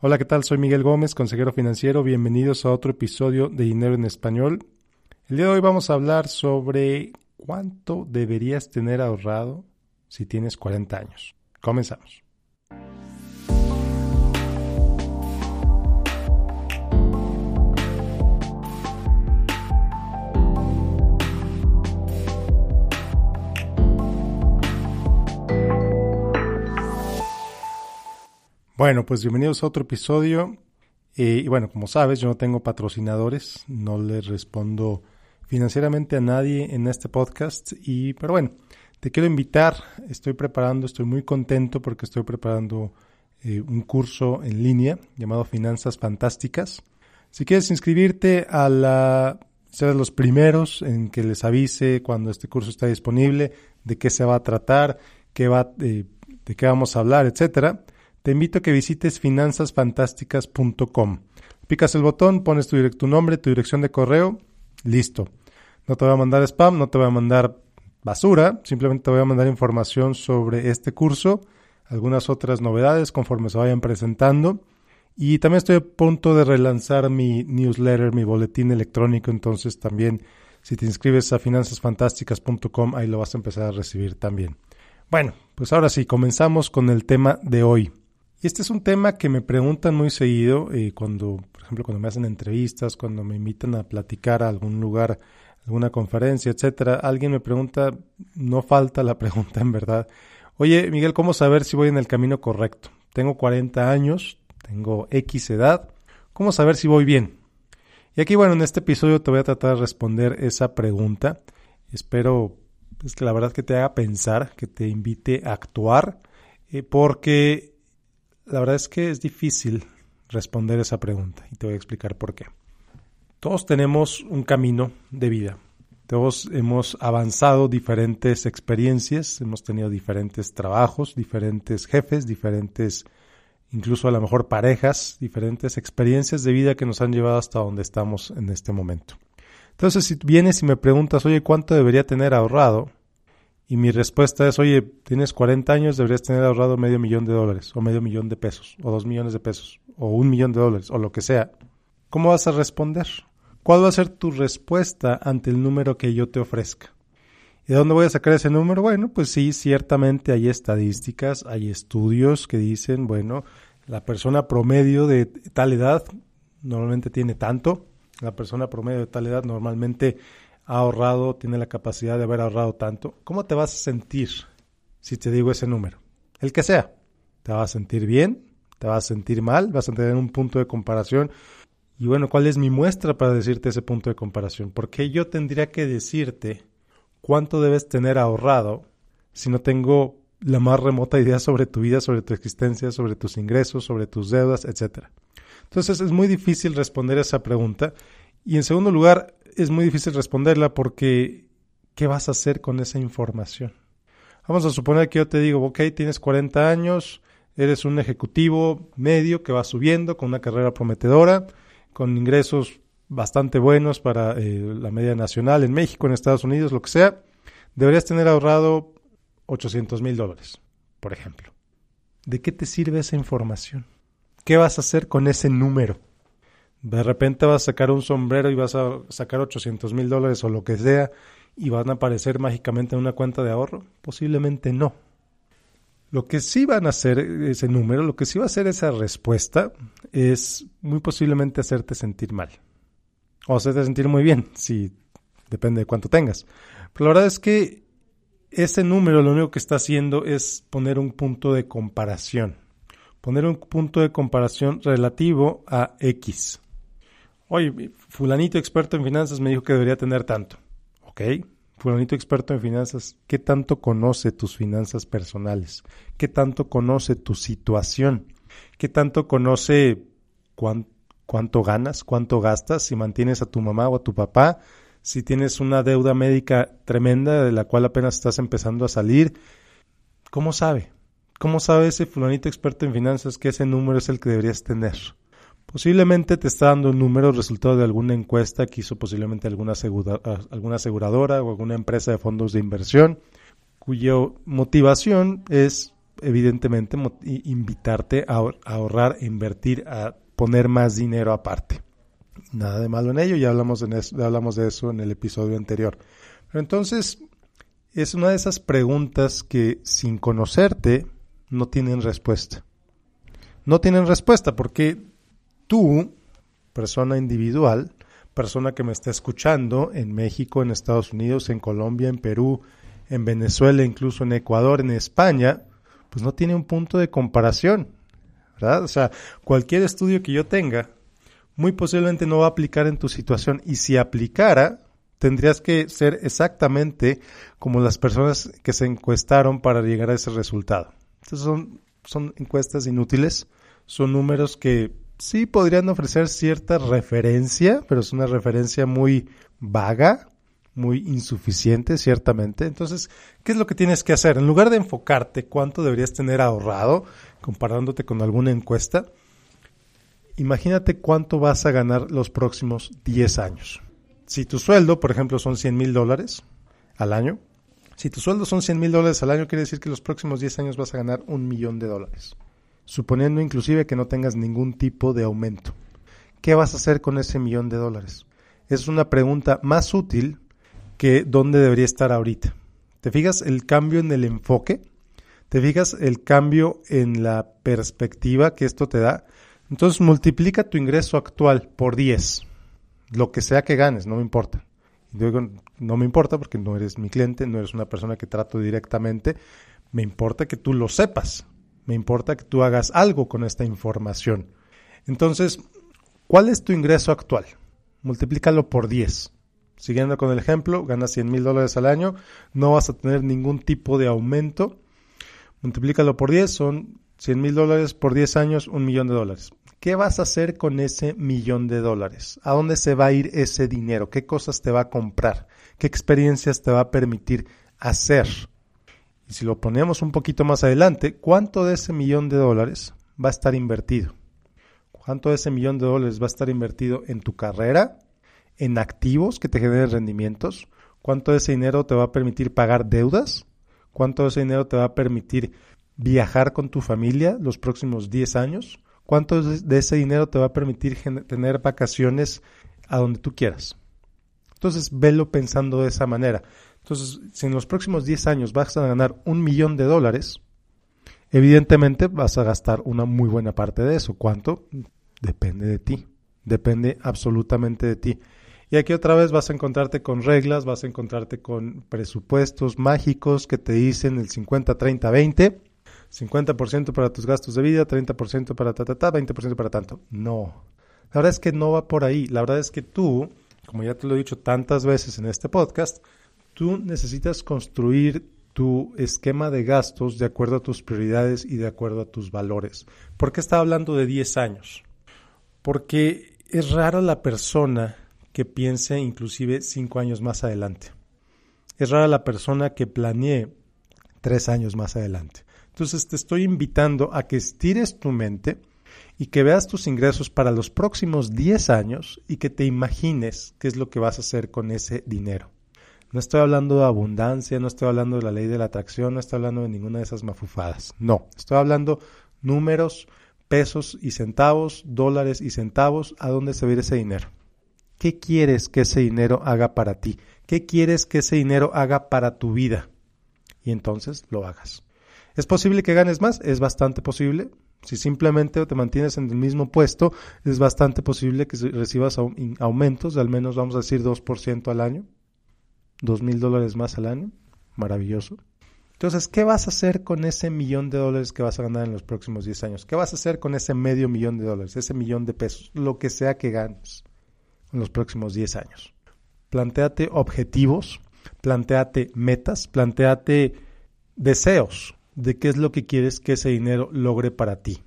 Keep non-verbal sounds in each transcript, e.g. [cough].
Hola, ¿qué tal? Soy Miguel Gómez, consejero financiero. Bienvenidos a otro episodio de Dinero en Español. El día de hoy vamos a hablar sobre cuánto deberías tener ahorrado si tienes 40 años. Comenzamos. Bueno, pues bienvenidos a otro episodio. Eh, y bueno, como sabes, yo no tengo patrocinadores, no le respondo financieramente a nadie en este podcast. Y, pero bueno, te quiero invitar, estoy preparando, estoy muy contento porque estoy preparando eh, un curso en línea llamado Finanzas Fantásticas. Si quieres inscribirte a la, ser de los primeros en que les avise cuando este curso está disponible, de qué se va a tratar, qué va, eh, de qué vamos a hablar, etcétera te invito a que visites finanzasfantásticas.com. Picas el botón, pones tu, tu nombre, tu dirección de correo, listo. No te voy a mandar spam, no te voy a mandar basura, simplemente te voy a mandar información sobre este curso, algunas otras novedades conforme se vayan presentando. Y también estoy a punto de relanzar mi newsletter, mi boletín electrónico, entonces también si te inscribes a finanzasfantásticas.com ahí lo vas a empezar a recibir también. Bueno, pues ahora sí, comenzamos con el tema de hoy. Y este es un tema que me preguntan muy seguido eh, cuando, por ejemplo, cuando me hacen entrevistas, cuando me invitan a platicar a algún lugar, alguna conferencia, etcétera. Alguien me pregunta, no falta la [laughs] pregunta en verdad. Oye, Miguel, ¿cómo saber si voy en el camino correcto? Tengo 40 años, tengo X edad. ¿Cómo saber si voy bien? Y aquí, bueno, en este episodio te voy a tratar de responder esa pregunta. Espero pues, que la verdad que te haga pensar, que te invite a actuar, eh, porque la verdad es que es difícil responder esa pregunta y te voy a explicar por qué. Todos tenemos un camino de vida. Todos hemos avanzado diferentes experiencias, hemos tenido diferentes trabajos, diferentes jefes, diferentes, incluso a lo mejor parejas, diferentes experiencias de vida que nos han llevado hasta donde estamos en este momento. Entonces, si vienes y me preguntas, oye, ¿cuánto debería tener ahorrado? Y mi respuesta es, oye, tienes 40 años, deberías tener ahorrado medio millón de dólares, o medio millón de pesos, o dos millones de pesos, o un millón de dólares, o lo que sea. ¿Cómo vas a responder? ¿Cuál va a ser tu respuesta ante el número que yo te ofrezca? ¿Y de dónde voy a sacar ese número? Bueno, pues sí, ciertamente hay estadísticas, hay estudios que dicen, bueno, la persona promedio de tal edad normalmente tiene tanto, la persona promedio de tal edad normalmente ha ahorrado, tiene la capacidad de haber ahorrado tanto, ¿cómo te vas a sentir si te digo ese número? El que sea. ¿Te vas a sentir bien? ¿Te vas a sentir mal? ¿Vas a tener un punto de comparación? Y bueno, ¿cuál es mi muestra para decirte ese punto de comparación? Porque yo tendría que decirte cuánto debes tener ahorrado si no tengo la más remota idea sobre tu vida, sobre tu existencia, sobre tus ingresos, sobre tus deudas, etc. Entonces es muy difícil responder esa pregunta. Y en segundo lugar, es muy difícil responderla porque ¿qué vas a hacer con esa información? Vamos a suponer que yo te digo, ok, tienes 40 años, eres un ejecutivo medio que va subiendo con una carrera prometedora, con ingresos bastante buenos para eh, la media nacional en México, en Estados Unidos, lo que sea, deberías tener ahorrado 800 mil dólares, por ejemplo. ¿De qué te sirve esa información? ¿Qué vas a hacer con ese número? De repente vas a sacar un sombrero y vas a sacar 800 mil dólares o lo que sea y van a aparecer mágicamente en una cuenta de ahorro. Posiblemente no. Lo que sí van a hacer ese número, lo que sí va a hacer esa respuesta es muy posiblemente hacerte sentir mal. O hacerte sentir muy bien, si depende de cuánto tengas. Pero la verdad es que ese número lo único que está haciendo es poner un punto de comparación. Poner un punto de comparación relativo a X. Oye, fulanito experto en finanzas me dijo que debería tener tanto. Ok, fulanito experto en finanzas, ¿qué tanto conoce tus finanzas personales? ¿Qué tanto conoce tu situación? ¿Qué tanto conoce cuánto ganas, cuánto gastas, si mantienes a tu mamá o a tu papá, si tienes una deuda médica tremenda de la cual apenas estás empezando a salir? ¿Cómo sabe? ¿Cómo sabe ese fulanito experto en finanzas que ese número es el que deberías tener? Posiblemente te está dando un número resultado de alguna encuesta que hizo posiblemente alguna, alguna aseguradora o alguna empresa de fondos de inversión, cuya motivación es evidentemente invitarte a ahorrar, a invertir, a poner más dinero aparte. Nada de malo en ello, ya hablamos, ya hablamos de eso en el episodio anterior. Pero entonces, es una de esas preguntas que sin conocerte no tienen respuesta. No tienen respuesta porque tú, persona individual, persona que me está escuchando en México, en Estados Unidos, en Colombia, en Perú, en Venezuela, incluso en Ecuador, en España, pues no tiene un punto de comparación, ¿verdad? O sea, cualquier estudio que yo tenga, muy posiblemente no va a aplicar en tu situación y si aplicara, tendrías que ser exactamente como las personas que se encuestaron para llegar a ese resultado. Entonces son, son encuestas inútiles, son números que sí podrían ofrecer cierta referencia, pero es una referencia muy vaga, muy insuficiente, ciertamente. Entonces, ¿qué es lo que tienes que hacer? En lugar de enfocarte cuánto deberías tener ahorrado, comparándote con alguna encuesta, imagínate cuánto vas a ganar los próximos 10 años. Si tu sueldo, por ejemplo, son 100 mil dólares al año, si tu sueldo son 100 mil dólares al año, quiere decir que los próximos 10 años vas a ganar un millón de dólares suponiendo inclusive que no tengas ningún tipo de aumento. ¿Qué vas a hacer con ese millón de dólares? Es una pregunta más útil que dónde debería estar ahorita. ¿Te fijas el cambio en el enfoque? ¿Te fijas el cambio en la perspectiva que esto te da? Entonces multiplica tu ingreso actual por 10, lo que sea que ganes, no me importa. Digo, no me importa porque no eres mi cliente, no eres una persona que trato directamente, me importa que tú lo sepas. Me importa que tú hagas algo con esta información. Entonces, ¿cuál es tu ingreso actual? Multiplícalo por 10. Siguiendo con el ejemplo, ganas 100 mil dólares al año, no vas a tener ningún tipo de aumento. Multiplícalo por 10, son 100 mil dólares por 10 años, un millón de dólares. ¿Qué vas a hacer con ese millón de dólares? ¿A dónde se va a ir ese dinero? ¿Qué cosas te va a comprar? ¿Qué experiencias te va a permitir hacer? Y si lo ponemos un poquito más adelante, ¿cuánto de ese millón de dólares va a estar invertido? ¿Cuánto de ese millón de dólares va a estar invertido en tu carrera, en activos que te generen rendimientos? ¿Cuánto de ese dinero te va a permitir pagar deudas? ¿Cuánto de ese dinero te va a permitir viajar con tu familia los próximos 10 años? ¿Cuánto de ese dinero te va a permitir tener vacaciones a donde tú quieras? Entonces, velo pensando de esa manera. Entonces, si en los próximos 10 años vas a ganar un millón de dólares, evidentemente vas a gastar una muy buena parte de eso. ¿Cuánto? Depende de ti. Depende absolutamente de ti. Y aquí otra vez vas a encontrarte con reglas, vas a encontrarte con presupuestos mágicos que te dicen el 50, 30, 20. 50% para tus gastos de vida, 30% para ta, ta, ta, 20% para tanto. No. La verdad es que no va por ahí. La verdad es que tú, como ya te lo he dicho tantas veces en este podcast, Tú necesitas construir tu esquema de gastos de acuerdo a tus prioridades y de acuerdo a tus valores. ¿Por qué está hablando de 10 años? Porque es rara la persona que piense inclusive 5 años más adelante. Es rara la persona que planee 3 años más adelante. Entonces te estoy invitando a que estires tu mente y que veas tus ingresos para los próximos 10 años y que te imagines qué es lo que vas a hacer con ese dinero. No estoy hablando de abundancia, no estoy hablando de la ley de la atracción, no estoy hablando de ninguna de esas mafufadas. No, estoy hablando números, pesos y centavos, dólares y centavos, ¿a dónde se va ese dinero? ¿Qué quieres que ese dinero haga para ti? ¿Qué quieres que ese dinero haga para tu vida? Y entonces lo hagas. ¿Es posible que ganes más? Es bastante posible. Si simplemente te mantienes en el mismo puesto, es bastante posible que recibas aumentos de al menos, vamos a decir, 2% al año dos mil dólares más al año. Maravilloso. Entonces, ¿qué vas a hacer con ese millón de dólares que vas a ganar en los próximos 10 años? ¿Qué vas a hacer con ese medio millón de dólares, ese millón de pesos, lo que sea que ganes en los próximos 10 años? Plantéate objetivos, plantéate metas, plantéate deseos de qué es lo que quieres que ese dinero logre para ti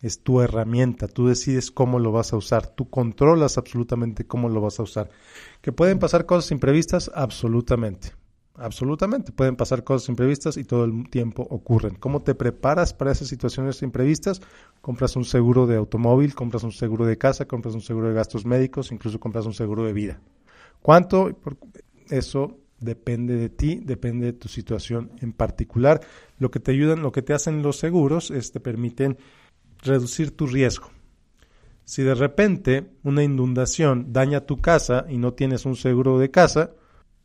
es tu herramienta, tú decides cómo lo vas a usar, tú controlas absolutamente cómo lo vas a usar. ¿Que pueden pasar cosas imprevistas? Absolutamente, absolutamente, pueden pasar cosas imprevistas y todo el tiempo ocurren. ¿Cómo te preparas para esas situaciones imprevistas? Compras un seguro de automóvil, compras un seguro de casa, compras un seguro de gastos médicos, incluso compras un seguro de vida. ¿Cuánto? Eso depende de ti, depende de tu situación en particular. Lo que te ayudan, lo que te hacen los seguros es te permiten reducir tu riesgo. Si de repente una inundación daña tu casa y no tienes un seguro de casa,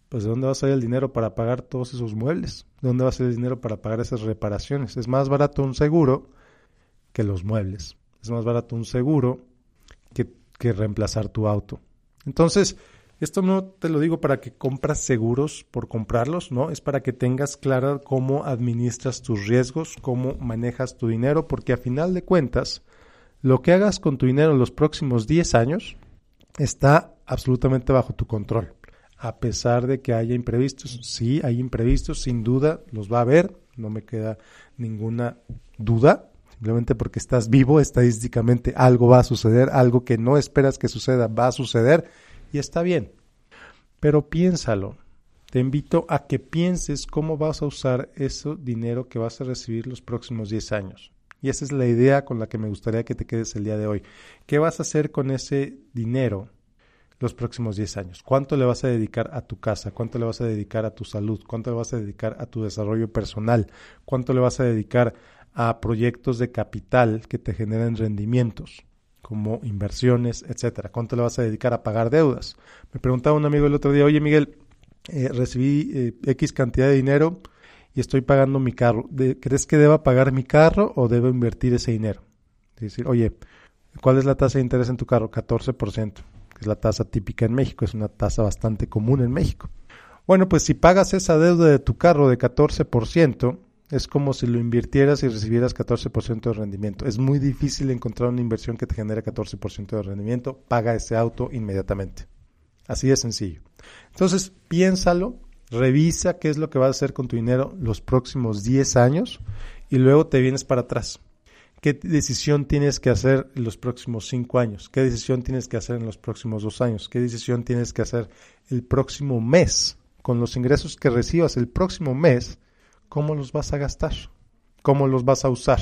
pues ¿de dónde va a salir el dinero para pagar todos esos muebles? ¿De dónde va a salir el dinero para pagar esas reparaciones? Es más barato un seguro que los muebles. Es más barato un seguro que, que reemplazar tu auto. Entonces, esto no te lo digo para que compras seguros por comprarlos, ¿no? Es para que tengas clara cómo administras tus riesgos, cómo manejas tu dinero, porque a final de cuentas, lo que hagas con tu dinero en los próximos 10 años está absolutamente bajo tu control. A pesar de que haya imprevistos, sí hay imprevistos, sin duda los va a haber, no me queda ninguna duda, simplemente porque estás vivo, estadísticamente algo va a suceder, algo que no esperas que suceda va a suceder y está bien. Pero piénsalo. Te invito a que pienses cómo vas a usar ese dinero que vas a recibir los próximos 10 años. Y esa es la idea con la que me gustaría que te quedes el día de hoy. ¿Qué vas a hacer con ese dinero los próximos 10 años? ¿Cuánto le vas a dedicar a tu casa? ¿Cuánto le vas a dedicar a tu salud? ¿Cuánto le vas a dedicar a tu desarrollo personal? ¿Cuánto le vas a dedicar a proyectos de capital que te generen rendimientos? Como inversiones, etcétera. ¿Cuánto le vas a dedicar a pagar deudas? Me preguntaba un amigo el otro día, oye Miguel, eh, recibí eh, X cantidad de dinero y estoy pagando mi carro. ¿Crees que deba pagar mi carro o debo invertir ese dinero? Es decir, oye, ¿cuál es la tasa de interés en tu carro? 14%, que es la tasa típica en México, es una tasa bastante común en México. Bueno, pues si pagas esa deuda de tu carro de 14%, es como si lo invirtieras y recibieras 14% de rendimiento. Es muy difícil encontrar una inversión que te genere 14% de rendimiento. Paga ese auto inmediatamente. Así de sencillo. Entonces, piénsalo, revisa qué es lo que vas a hacer con tu dinero los próximos 10 años y luego te vienes para atrás. ¿Qué decisión tienes que hacer en los próximos 5 años? ¿Qué decisión tienes que hacer en los próximos 2 años? ¿Qué decisión tienes que hacer el próximo mes? Con los ingresos que recibas el próximo mes, cómo los vas a gastar, cómo los vas a usar.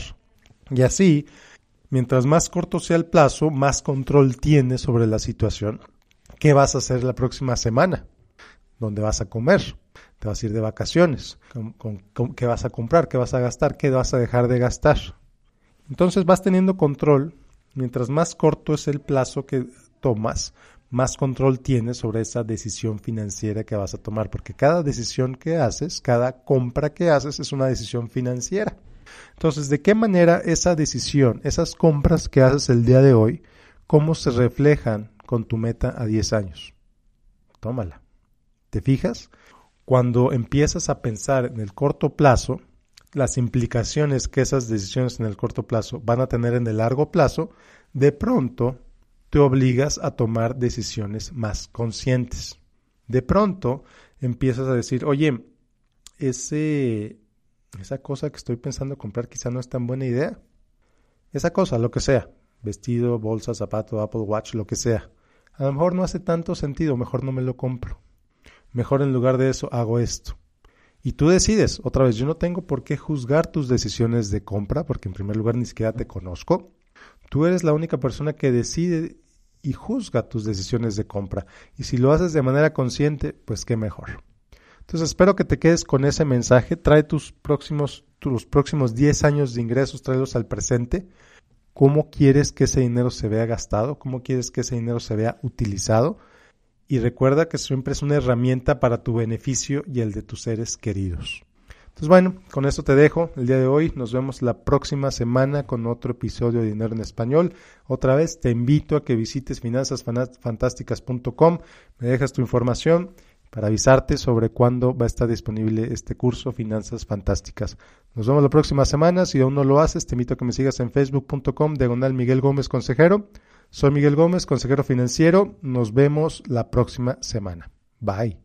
Y así, mientras más corto sea el plazo, más control tienes sobre la situación. ¿Qué vas a hacer la próxima semana? ¿Dónde vas a comer? ¿Te vas a ir de vacaciones? qué vas a comprar? ¿Qué vas a gastar? ¿Qué vas a dejar de gastar? Entonces vas teniendo control. Mientras más corto es el plazo que tomas, más control tienes sobre esa decisión financiera que vas a tomar, porque cada decisión que haces, cada compra que haces es una decisión financiera. Entonces, ¿de qué manera esa decisión, esas compras que haces el día de hoy, cómo se reflejan con tu meta a 10 años? Tómala. ¿Te fijas? Cuando empiezas a pensar en el corto plazo, las implicaciones que esas decisiones en el corto plazo van a tener en el largo plazo, de pronto te obligas a tomar decisiones más conscientes. De pronto empiezas a decir, oye, ese, esa cosa que estoy pensando comprar quizá no es tan buena idea. Esa cosa, lo que sea, vestido, bolsa, zapato, Apple Watch, lo que sea. A lo mejor no hace tanto sentido, mejor no me lo compro. Mejor en lugar de eso hago esto. Y tú decides, otra vez, yo no tengo por qué juzgar tus decisiones de compra, porque en primer lugar ni siquiera te conozco. Tú eres la única persona que decide y juzga tus decisiones de compra. Y si lo haces de manera consciente, pues qué mejor. Entonces espero que te quedes con ese mensaje. Trae tus próximos, tus próximos 10 años de ingresos, tráelos al presente. ¿Cómo quieres que ese dinero se vea gastado? ¿Cómo quieres que ese dinero se vea utilizado? Y recuerda que siempre es una herramienta para tu beneficio y el de tus seres queridos. Entonces, bueno, con esto te dejo el día de hoy. Nos vemos la próxima semana con otro episodio de Dinero en Español. Otra vez te invito a que visites finanzasfantásticas.com, me dejas tu información para avisarte sobre cuándo va a estar disponible este curso Finanzas Fantásticas. Nos vemos la próxima semana. Si aún no lo haces, te invito a que me sigas en facebook.com, diagonal Miguel Gómez Consejero. Soy Miguel Gómez, consejero financiero. Nos vemos la próxima semana. Bye.